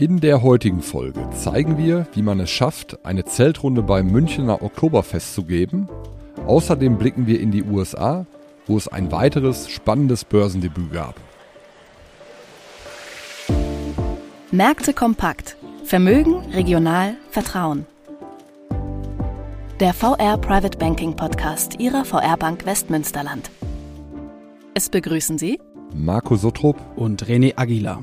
In der heutigen Folge zeigen wir, wie man es schafft, eine Zeltrunde beim Münchner Oktoberfest zu geben. Außerdem blicken wir in die USA, wo es ein weiteres spannendes Börsendebüt gab. Märkte kompakt. Vermögen, regional, Vertrauen. Der VR Private Banking Podcast Ihrer VR Bank Westmünsterland. Es begrüßen Sie Marco Sottrup und René Aguilar.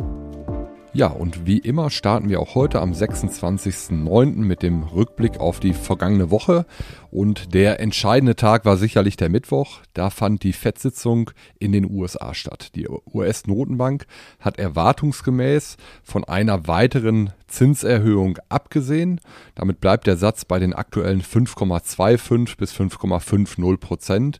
Ja, und wie immer starten wir auch heute am 26.09. mit dem Rückblick auf die vergangene Woche. Und der entscheidende Tag war sicherlich der Mittwoch. Da fand die FED-Sitzung in den USA statt. Die US-Notenbank hat erwartungsgemäß von einer weiteren Zinserhöhung abgesehen. Damit bleibt der Satz bei den aktuellen 5,25 bis 5,50 Prozent.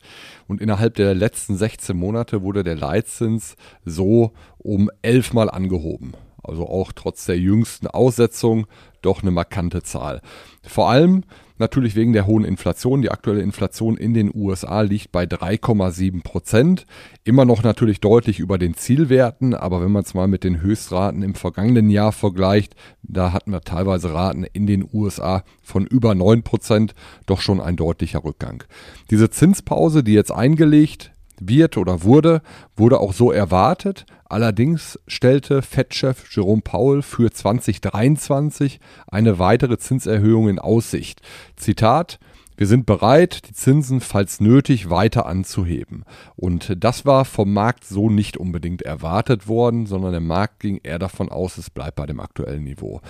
Und innerhalb der letzten 16 Monate wurde der Leitzins so um elfmal angehoben also auch trotz der jüngsten Aussetzung doch eine markante Zahl. Vor allem natürlich wegen der hohen Inflation. Die aktuelle Inflation in den USA liegt bei 3,7 Prozent. Immer noch natürlich deutlich über den Zielwerten, aber wenn man es mal mit den Höchstraten im vergangenen Jahr vergleicht, da hatten wir teilweise Raten in den USA von über 9 Prozent, doch schon ein deutlicher Rückgang. Diese Zinspause, die jetzt eingelegt wird oder wurde, wurde auch so erwartet. Allerdings stellte Fed-Chef Jerome Powell für 2023 eine weitere Zinserhöhung in Aussicht. Zitat wir sind bereit, die Zinsen, falls nötig, weiter anzuheben. Und das war vom Markt so nicht unbedingt erwartet worden, sondern der Markt ging eher davon aus, es bleibt bei dem aktuellen Niveau.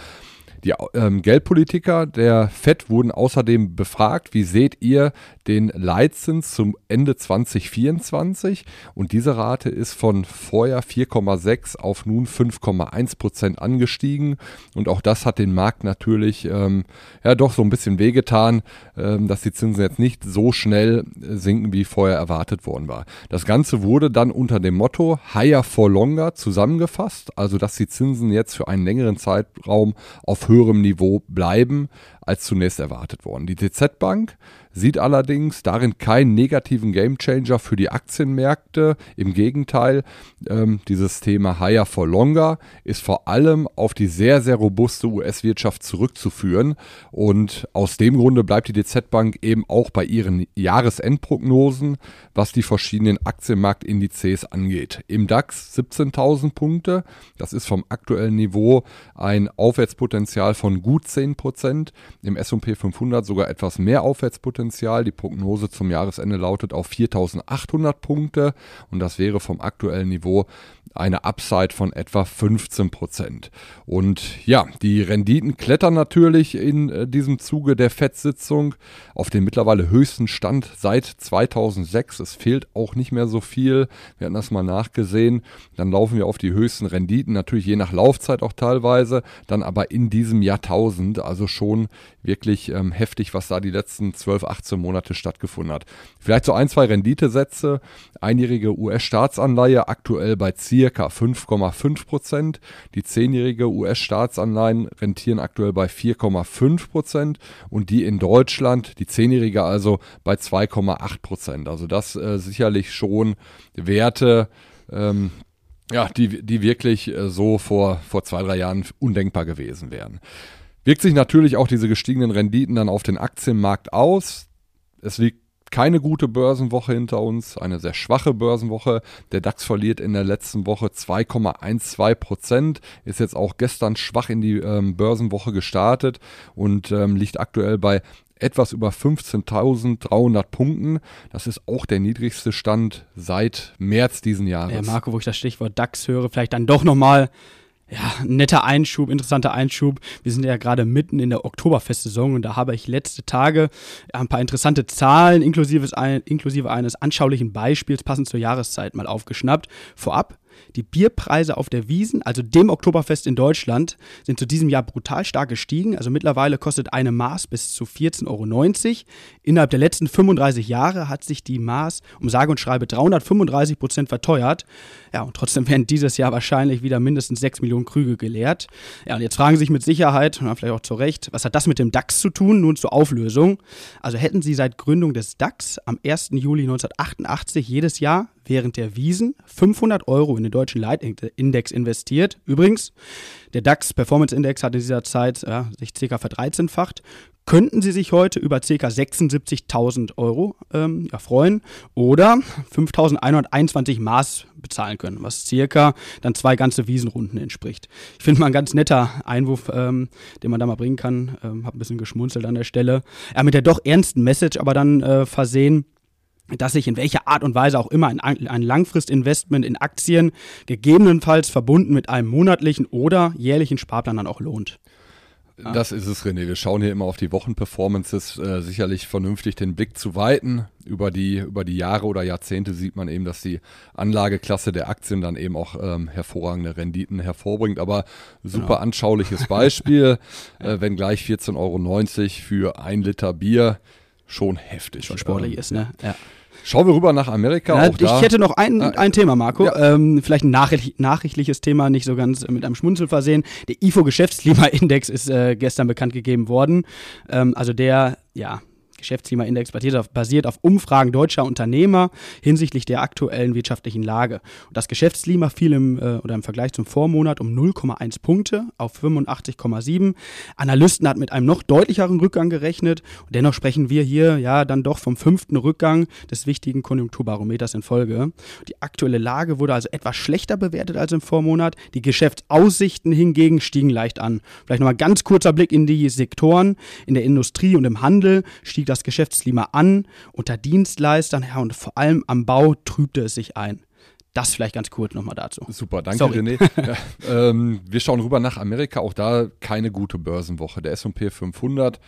Die ähm, Geldpolitiker der FED wurden außerdem befragt, wie seht ihr den Leitzins zum Ende 2024? Und diese Rate ist von vorher 4,6 auf nun 5,1 Prozent angestiegen. Und auch das hat den Markt natürlich ähm, ja doch so ein bisschen wehgetan, ähm, dass die Zinsen jetzt nicht so schnell sinken, wie vorher erwartet worden war. Das Ganze wurde dann unter dem Motto Higher for Longer zusammengefasst, also dass die Zinsen jetzt für einen längeren Zeitraum auf höherem Niveau bleiben als zunächst erwartet worden. Die DZ Bank sieht allerdings darin keinen negativen Gamechanger für die Aktienmärkte. Im Gegenteil, ähm, dieses Thema Higher for Longer ist vor allem auf die sehr, sehr robuste US-Wirtschaft zurückzuführen. Und aus dem Grunde bleibt die DZ Bank eben auch bei ihren Jahresendprognosen, was die verschiedenen Aktienmarktindizes angeht. Im DAX 17.000 Punkte, das ist vom aktuellen Niveau ein Aufwärtspotenzial von gut 10 Prozent. Im S&P 500 sogar etwas mehr Aufwärtspotenzial. Die Prognose zum Jahresende lautet auf 4800 Punkte und das wäre vom aktuellen Niveau eine Upside von etwa 15 Prozent. Und ja, die Renditen klettern natürlich in äh, diesem Zuge der FED-Sitzung auf den mittlerweile höchsten Stand seit 2006. Es fehlt auch nicht mehr so viel. Wir hatten das mal nachgesehen. Dann laufen wir auf die höchsten Renditen, natürlich je nach Laufzeit auch teilweise, dann aber in diesem Jahrtausend. Also schon wirklich ähm, heftig, was da die letzten 12, 18 Monate stattgefunden hat. Vielleicht so ein, zwei Renditesätze. Einjährige US-Staatsanleihe aktuell bei circa 5,5 Prozent. Die zehnjährige US-Staatsanleihen rentieren aktuell bei 4,5 Prozent und die in Deutschland, die zehnjährige also bei 2,8 Prozent. Also das äh, sicherlich schon Werte, ähm, ja, die, die wirklich äh, so vor, vor zwei, drei Jahren undenkbar gewesen wären. Wirkt sich natürlich auch diese gestiegenen Renditen dann auf den Aktienmarkt aus. Es liegt keine gute Börsenwoche hinter uns, eine sehr schwache Börsenwoche. Der DAX verliert in der letzten Woche 2,12 Prozent, ist jetzt auch gestern schwach in die ähm, Börsenwoche gestartet und ähm, liegt aktuell bei etwas über 15.300 Punkten. Das ist auch der niedrigste Stand seit März diesen Jahres. Ja, Marco, wo ich das Stichwort DAX höre, vielleicht dann doch nochmal ja, netter Einschub, interessanter Einschub. Wir sind ja gerade mitten in der Oktoberfestsaison und da habe ich letzte Tage ein paar interessante Zahlen inklusive, eines anschaulichen Beispiels passend zur Jahreszeit mal aufgeschnappt. Vorab, Die Bierpreise auf der Wiesen, also dem Oktoberfest in Deutschland, sind zu diesem Jahr brutal stark gestiegen. Also mittlerweile kostet eine Maß bis zu 14,90 Euro. Innerhalb der letzten 35 Jahre hat sich die Maß um sage und schreibe 335 Prozent verteuert. Ja, und trotzdem werden dieses Jahr wahrscheinlich wieder mindestens 6 Millionen Krüge geleert. Ja, und jetzt fragen Sie sich mit Sicherheit, und vielleicht auch zu Recht, was hat das mit dem DAX zu tun? Nun zur Auflösung. Also hätten Sie seit Gründung des DAX am 1. Juli 1988 jedes Jahr während der Wiesen 500 Euro in den deutschen Leitindex investiert. Übrigens, der DAX Performance Index hat in dieser Zeit ja, sich ca. verdreizehnfacht. Könnten Sie sich heute über ca. 76.000 Euro ähm, ja, freuen oder 5.121 Maß bezahlen können, was circa dann zwei ganze Wiesenrunden entspricht. Ich finde mal ein ganz netter Einwurf, ähm, den man da mal bringen kann. Ähm, hab ein bisschen geschmunzelt an der Stelle. Ja, mit der doch ernsten Message aber dann äh, versehen dass sich in welcher Art und Weise auch immer ein, ein Langfristinvestment in Aktien gegebenenfalls verbunden mit einem monatlichen oder jährlichen Sparplan dann auch lohnt. Das ist es, René. Wir schauen hier immer auf die Wochenperformances. Äh, sicherlich vernünftig den Blick zu weiten. Über die, über die Jahre oder Jahrzehnte sieht man eben, dass die Anlageklasse der Aktien dann eben auch ähm, hervorragende Renditen hervorbringt. Aber super genau. anschauliches Beispiel, äh, wenn gleich 14,90 Euro für ein Liter Bier schon heftig. Schon sportlich ähm, ist, ne? Ja. Schauen wir rüber nach Amerika. Ja, ich da. hätte noch ein, ah, ein Thema, Marco. Ja. Ähm, vielleicht ein nachricht, nachrichtliches Thema, nicht so ganz mit einem Schmunzel versehen. Der IFO-Geschäftsklimaindex ist äh, gestern bekannt gegeben worden. Ähm, also der, ja, Geschäftsklimaindex basiert auf, basiert auf Umfragen deutscher Unternehmer hinsichtlich der aktuellen wirtschaftlichen Lage. Und das Geschäftsklima fiel im, äh, oder im Vergleich zum Vormonat um 0,1 Punkte auf 85,7. Analysten hatten mit einem noch deutlicheren Rückgang gerechnet. Und dennoch sprechen wir hier ja dann doch vom fünften Rückgang des wichtigen Konjunkturbarometers in Folge. Die aktuelle Lage wurde also etwas schlechter bewertet als im Vormonat. Die Geschäftsaussichten hingegen stiegen leicht an. Vielleicht nochmal ganz kurzer Blick in die Sektoren. In der Industrie und im Handel stieg das Geschäftsklima an, unter Dienstleistern ja, und vor allem am Bau trübte es sich ein. Das vielleicht ganz kurz nochmal dazu. Super, danke Sorry. René. ja, ähm, wir schauen rüber nach Amerika, auch da keine gute Börsenwoche. Der S&P 500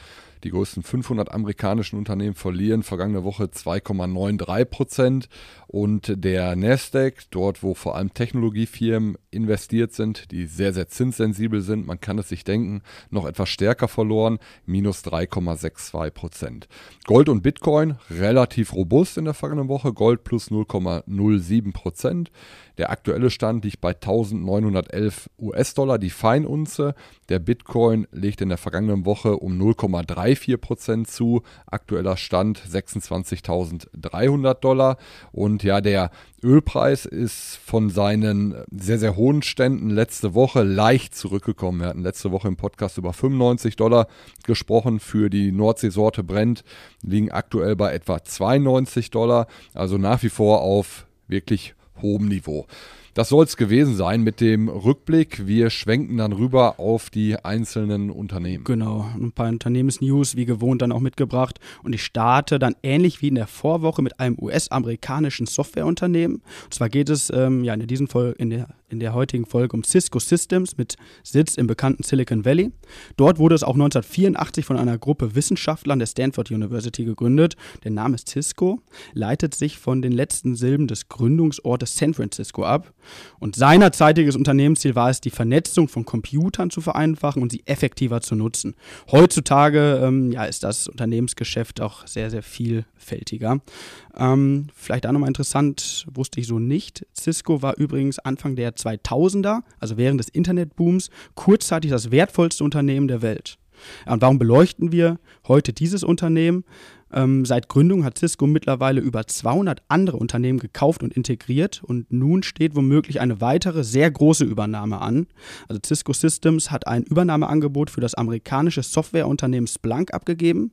die größten 500 amerikanischen Unternehmen verlieren vergangene Woche 2,93 Prozent und der Nasdaq, dort wo vor allem Technologiefirmen investiert sind, die sehr, sehr zinssensibel sind, man kann es sich denken, noch etwas stärker verloren, minus 3,62 Prozent. Gold und Bitcoin relativ robust in der vergangenen Woche, Gold plus 0,07 Prozent. Der aktuelle Stand liegt bei 1911 US-Dollar, die Feinunze. Der Bitcoin legt in der vergangenen Woche um 0,34% zu. Aktueller Stand 26.300 Dollar. Und ja, der Ölpreis ist von seinen sehr, sehr hohen Ständen letzte Woche leicht zurückgekommen. Wir hatten letzte Woche im Podcast über 95 Dollar gesprochen für die Nordseesorte Brent, liegen aktuell bei etwa 92 Dollar. Also nach wie vor auf wirklich hohem Niveau. Das soll es gewesen sein mit dem Rückblick. Wir schwenken dann rüber auf die einzelnen Unternehmen. Genau, ein paar Unternehmensnews wie gewohnt dann auch mitgebracht. Und ich starte dann ähnlich wie in der Vorwoche mit einem US-amerikanischen Softwareunternehmen. Und zwar geht es ähm, ja in, diesen Vol in, der, in der heutigen Folge um Cisco Systems mit Sitz im bekannten Silicon Valley. Dort wurde es auch 1984 von einer Gruppe Wissenschaftlern der Stanford University gegründet. Der Name Cisco leitet sich von den letzten Silben des Gründungsortes San Francisco ab. Und seinerzeitiges Unternehmensziel war es, die Vernetzung von Computern zu vereinfachen und sie effektiver zu nutzen. Heutzutage ähm, ja, ist das Unternehmensgeschäft auch sehr, sehr vielfältiger. Ähm, vielleicht auch nochmal interessant, wusste ich so nicht. Cisco war übrigens Anfang der 2000er, also während des Internetbooms, kurzzeitig das wertvollste Unternehmen der Welt. Und warum beleuchten wir heute dieses Unternehmen? Ähm, seit Gründung hat Cisco mittlerweile über 200 andere Unternehmen gekauft und integriert und nun steht womöglich eine weitere sehr große Übernahme an. Also Cisco Systems hat ein Übernahmeangebot für das amerikanische Softwareunternehmen Splunk abgegeben.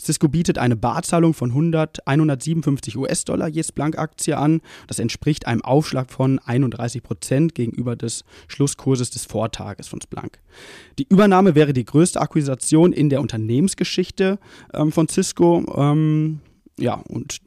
Cisco bietet eine Barzahlung von 100, 157 US-Dollar je Splunk-Aktie an. Das entspricht einem Aufschlag von 31 Prozent gegenüber des Schlusskurses des Vortages von Splunk. Die Übernahme wäre die größte Akquisition in der Unternehmensgeschichte ähm, von Cisco ähm, ja, und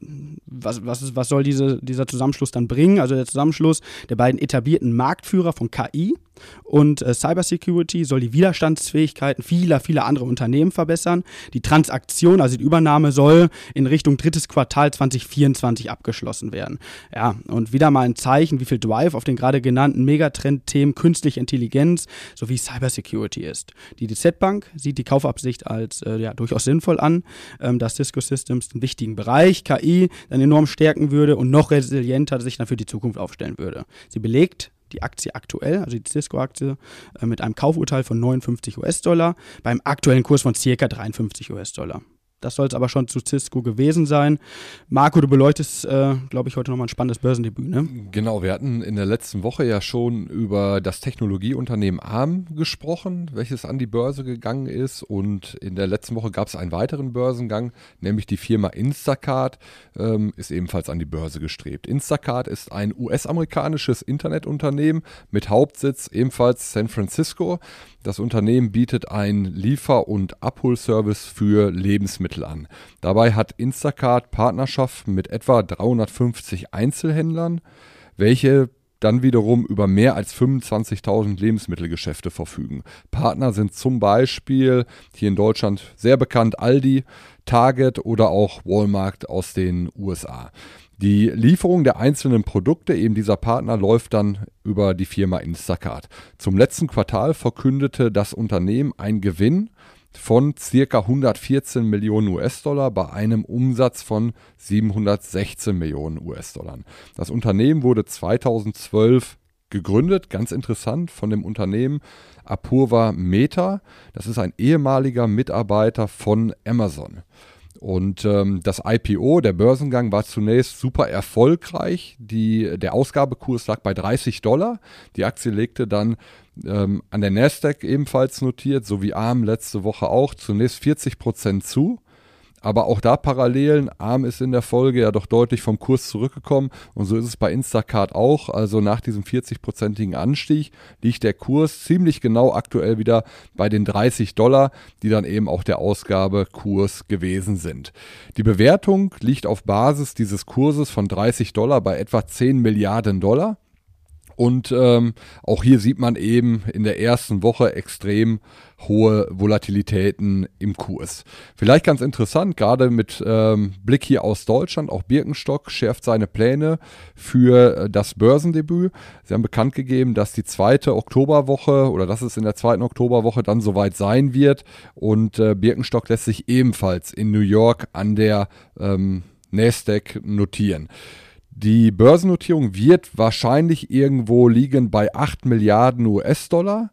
was, was, was soll diese, dieser Zusammenschluss dann bringen? Also der Zusammenschluss der beiden etablierten Marktführer von KI, Und äh, Cybersecurity soll die Widerstandsfähigkeiten vieler, vieler anderer Unternehmen verbessern. Die Transaktion, also die Übernahme, soll in Richtung drittes Quartal 2024 abgeschlossen werden. Ja, und wieder mal ein Zeichen, wie viel Drive auf den gerade genannten Megatrend-Themen künstliche Intelligenz sowie Cybersecurity ist. Die DZ Bank sieht die Kaufabsicht als äh, ja, durchaus sinnvoll an, ähm, dass Cisco Systems den wichtigen Bereich KI dann enorm stärken würde und noch resilienter sich dann für die Zukunft aufstellen würde. Sie belegt die Aktie aktuell, also die Cisco-Aktie, äh, mit einem Kaufurteil von 59 US-Dollar beim aktuellen Kurs von ca. 53 US-Dollar. Das soll es aber schon zu Cisco gewesen sein. Marco, du beleuchtest, äh, glaube ich, heute nochmal ein spannendes Börsendebüt, ne? Genau, wir hatten in der letzten Woche ja schon über das Technologieunternehmen ARM gesprochen, welches an die Börse gegangen ist. Und in der letzten Woche gab es einen weiteren Börsengang, nämlich die Firma Instacart ähm, ist ebenfalls an die Börse gestrebt. Instacart ist ein US-amerikanisches Internetunternehmen mit Hauptsitz ebenfalls San Francisco. Das Unternehmen bietet einen Liefer- und Abholservice für Lebensmittel an. Dabei hat Instacart Partnerschaften mit etwa 350 Einzelhändlern, welche dann wiederum über mehr als 25.000 Lebensmittelgeschäfte verfügen. Partner sind zum Beispiel hier in Deutschland sehr bekannt Aldi, Target oder auch Walmart aus den USA. Die Lieferung der einzelnen Produkte eben dieser Partner läuft dann über die Firma Instacart. Zum letzten Quartal verkündete das Unternehmen einen Gewinn von ca. 114 Millionen US-Dollar bei einem Umsatz von 716 Millionen US-Dollar. Das Unternehmen wurde 2012 gegründet, ganz interessant, von dem Unternehmen Apurva Meta. Das ist ein ehemaliger Mitarbeiter von Amazon. Und ähm, das IPO, der Börsengang, war zunächst super erfolgreich. Die, der Ausgabekurs lag bei 30 Dollar. Die Aktie legte dann ähm, an der Nasdaq ebenfalls notiert, so wie ARM letzte Woche auch, zunächst 40 Prozent zu. Aber auch da Parallelen. ARM ist in der Folge ja doch deutlich vom Kurs zurückgekommen und so ist es bei Instacart auch. Also nach diesem 40-prozentigen Anstieg liegt der Kurs ziemlich genau aktuell wieder bei den 30 Dollar, die dann eben auch der Ausgabekurs gewesen sind. Die Bewertung liegt auf Basis dieses Kurses von 30 Dollar bei etwa 10 Milliarden Dollar. Und ähm, auch hier sieht man eben in der ersten Woche extrem hohe Volatilitäten im Kurs. Vielleicht ganz interessant, gerade mit ähm, Blick hier aus Deutschland, auch Birkenstock schärft seine Pläne für äh, das Börsendebüt. Sie haben bekannt gegeben, dass die zweite Oktoberwoche oder dass es in der zweiten Oktoberwoche dann soweit sein wird. Und äh, Birkenstock lässt sich ebenfalls in New York an der ähm, Nasdaq notieren. Die Börsennotierung wird wahrscheinlich irgendwo liegen bei 8 Milliarden US-Dollar.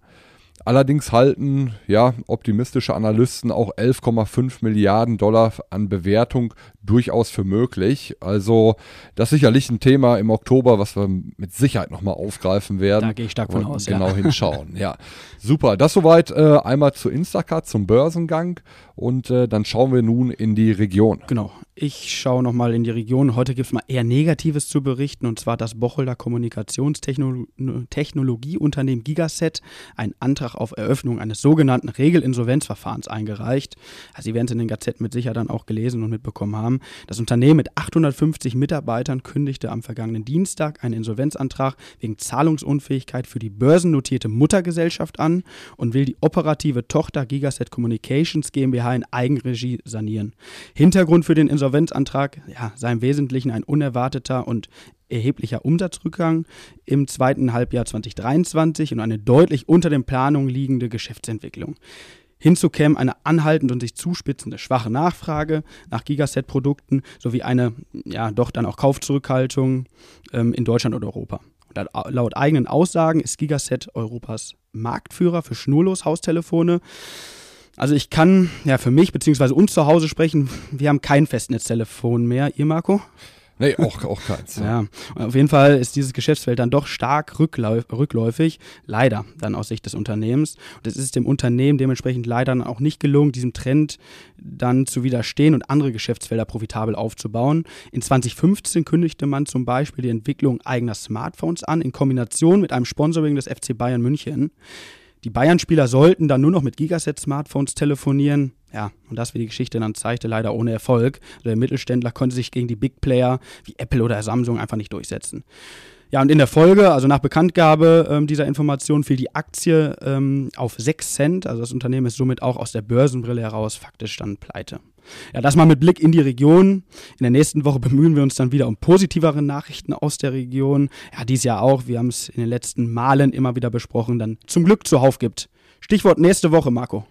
Allerdings halten ja, optimistische Analysten auch 11,5 Milliarden Dollar an Bewertung durchaus für möglich. Also das ist sicherlich ein Thema im Oktober, was wir mit Sicherheit nochmal aufgreifen werden. Da gehe ich stark von aus. Genau ja. hinschauen. ja, super. Das soweit äh, einmal zu Instacart, zum Börsengang. Und äh, dann schauen wir nun in die Region. Genau. Ich schaue nochmal in die Region. Heute gibt es mal eher Negatives zu berichten und zwar das Bocholder Kommunikationstechnologieunternehmen Gigaset einen Antrag auf Eröffnung eines sogenannten Regelinsolvenzverfahrens eingereicht. Also Sie werden es in den Gazetten mit Sicherheit dann auch gelesen und mitbekommen haben. Das Unternehmen mit 850 Mitarbeitern kündigte am vergangenen Dienstag einen Insolvenzantrag wegen Zahlungsunfähigkeit für die börsennotierte Muttergesellschaft an und will die operative Tochter Gigaset Communications GmbH in Eigenregie sanieren. Hintergrund für den Insolvenzantrag Insolvenzantrag ja, sei im Wesentlichen ein unerwarteter und erheblicher Umsatzrückgang im zweiten Halbjahr 2023 und eine deutlich unter den Planungen liegende Geschäftsentwicklung. Hinzu käme eine anhaltend und sich zuspitzende schwache Nachfrage nach Gigaset-Produkten sowie eine, ja, doch dann auch Kaufzurückhaltung ähm, in Deutschland und Europa. Und laut eigenen Aussagen ist Gigaset Europas Marktführer für schnurlos Haustelefone also ich kann ja für mich bzw. uns zu Hause sprechen. Wir haben kein Festnetztelefon mehr. Ihr, Marco? Nee, auch, auch keins. ja. ja, auf jeden Fall ist dieses Geschäftsfeld dann doch stark rückläufig, leider dann aus Sicht des Unternehmens. Und es ist dem Unternehmen dementsprechend leider dann auch nicht gelungen, diesem Trend dann zu widerstehen und andere Geschäftsfelder profitabel aufzubauen. In 2015 kündigte man zum Beispiel die Entwicklung eigener Smartphones an, in Kombination mit einem Sponsoring des FC Bayern München. Die Bayern-Spieler sollten dann nur noch mit Gigaset-Smartphones telefonieren. Ja, und das, wie die Geschichte dann zeigte, leider ohne Erfolg. Der Mittelständler konnte sich gegen die Big Player wie Apple oder Samsung einfach nicht durchsetzen. Ja, und in der Folge, also nach Bekanntgabe ähm, dieser Information, fiel die Aktie ähm, auf 6 Cent. Also das Unternehmen ist somit auch aus der Börsenbrille heraus faktisch dann pleite. Ja, das mal mit Blick in die Region. In der nächsten Woche bemühen wir uns dann wieder um positivere Nachrichten aus der Region. Ja, dies Jahr auch. Wir haben es in den letzten Malen immer wieder besprochen, dann zum Glück zuhauf gibt. Stichwort nächste Woche, Marco.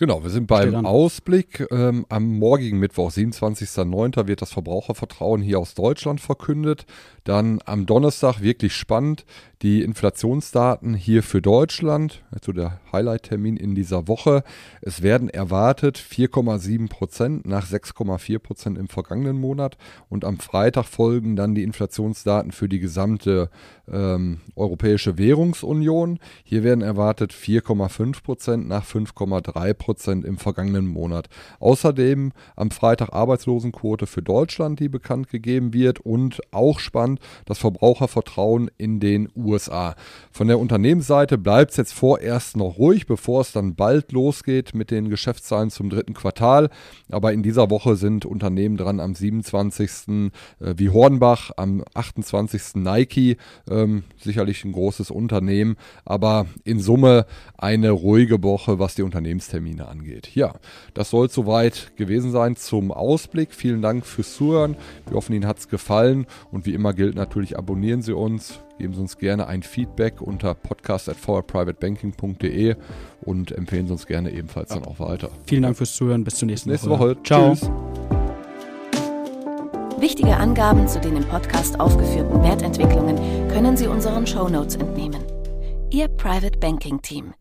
Genau, wir sind beim Ausblick. Ähm, am morgigen Mittwoch, 27.09., wird das Verbrauchervertrauen hier aus Deutschland verkündet. Dann am Donnerstag wirklich spannend die Inflationsdaten hier für Deutschland, also der Highlight-Termin in dieser Woche. Es werden erwartet 4,7 Prozent nach 6,4 Prozent im vergangenen Monat und am Freitag folgen dann die Inflationsdaten für die gesamte ähm, Europäische Währungsunion. Hier werden erwartet 4,5 Prozent nach 5,3 Prozent im vergangenen Monat. Außerdem am Freitag Arbeitslosenquote für Deutschland, die bekannt gegeben wird und auch spannend das Verbrauchervertrauen in den USA. Von der Unternehmensseite bleibt es jetzt vorerst noch ruhig, bevor es dann bald losgeht mit den Geschäftszahlen zum dritten Quartal. Aber in dieser Woche sind Unternehmen dran am 27. Äh, wie Hornbach, am 28. Nike, ähm, sicherlich ein großes Unternehmen, aber in Summe eine ruhige Woche, was die Unternehmenstermine angeht. Ja, das soll soweit gewesen sein zum Ausblick. Vielen Dank fürs Zuhören. Wir hoffen, Ihnen hat es gefallen und wie immer gilt natürlich, abonnieren Sie uns, geben Sie uns gerne ein Feedback unter podcast.forprivatebanking.de und empfehlen Sie uns gerne ebenfalls dann auch weiter. Vielen Dank fürs Zuhören. Bis zur nächsten, nächste Woche. Woche. Ciao. Tschüss. Wichtige Angaben zu den im Podcast aufgeführten Wertentwicklungen können Sie unseren Shownotes entnehmen. Ihr Private Banking Team.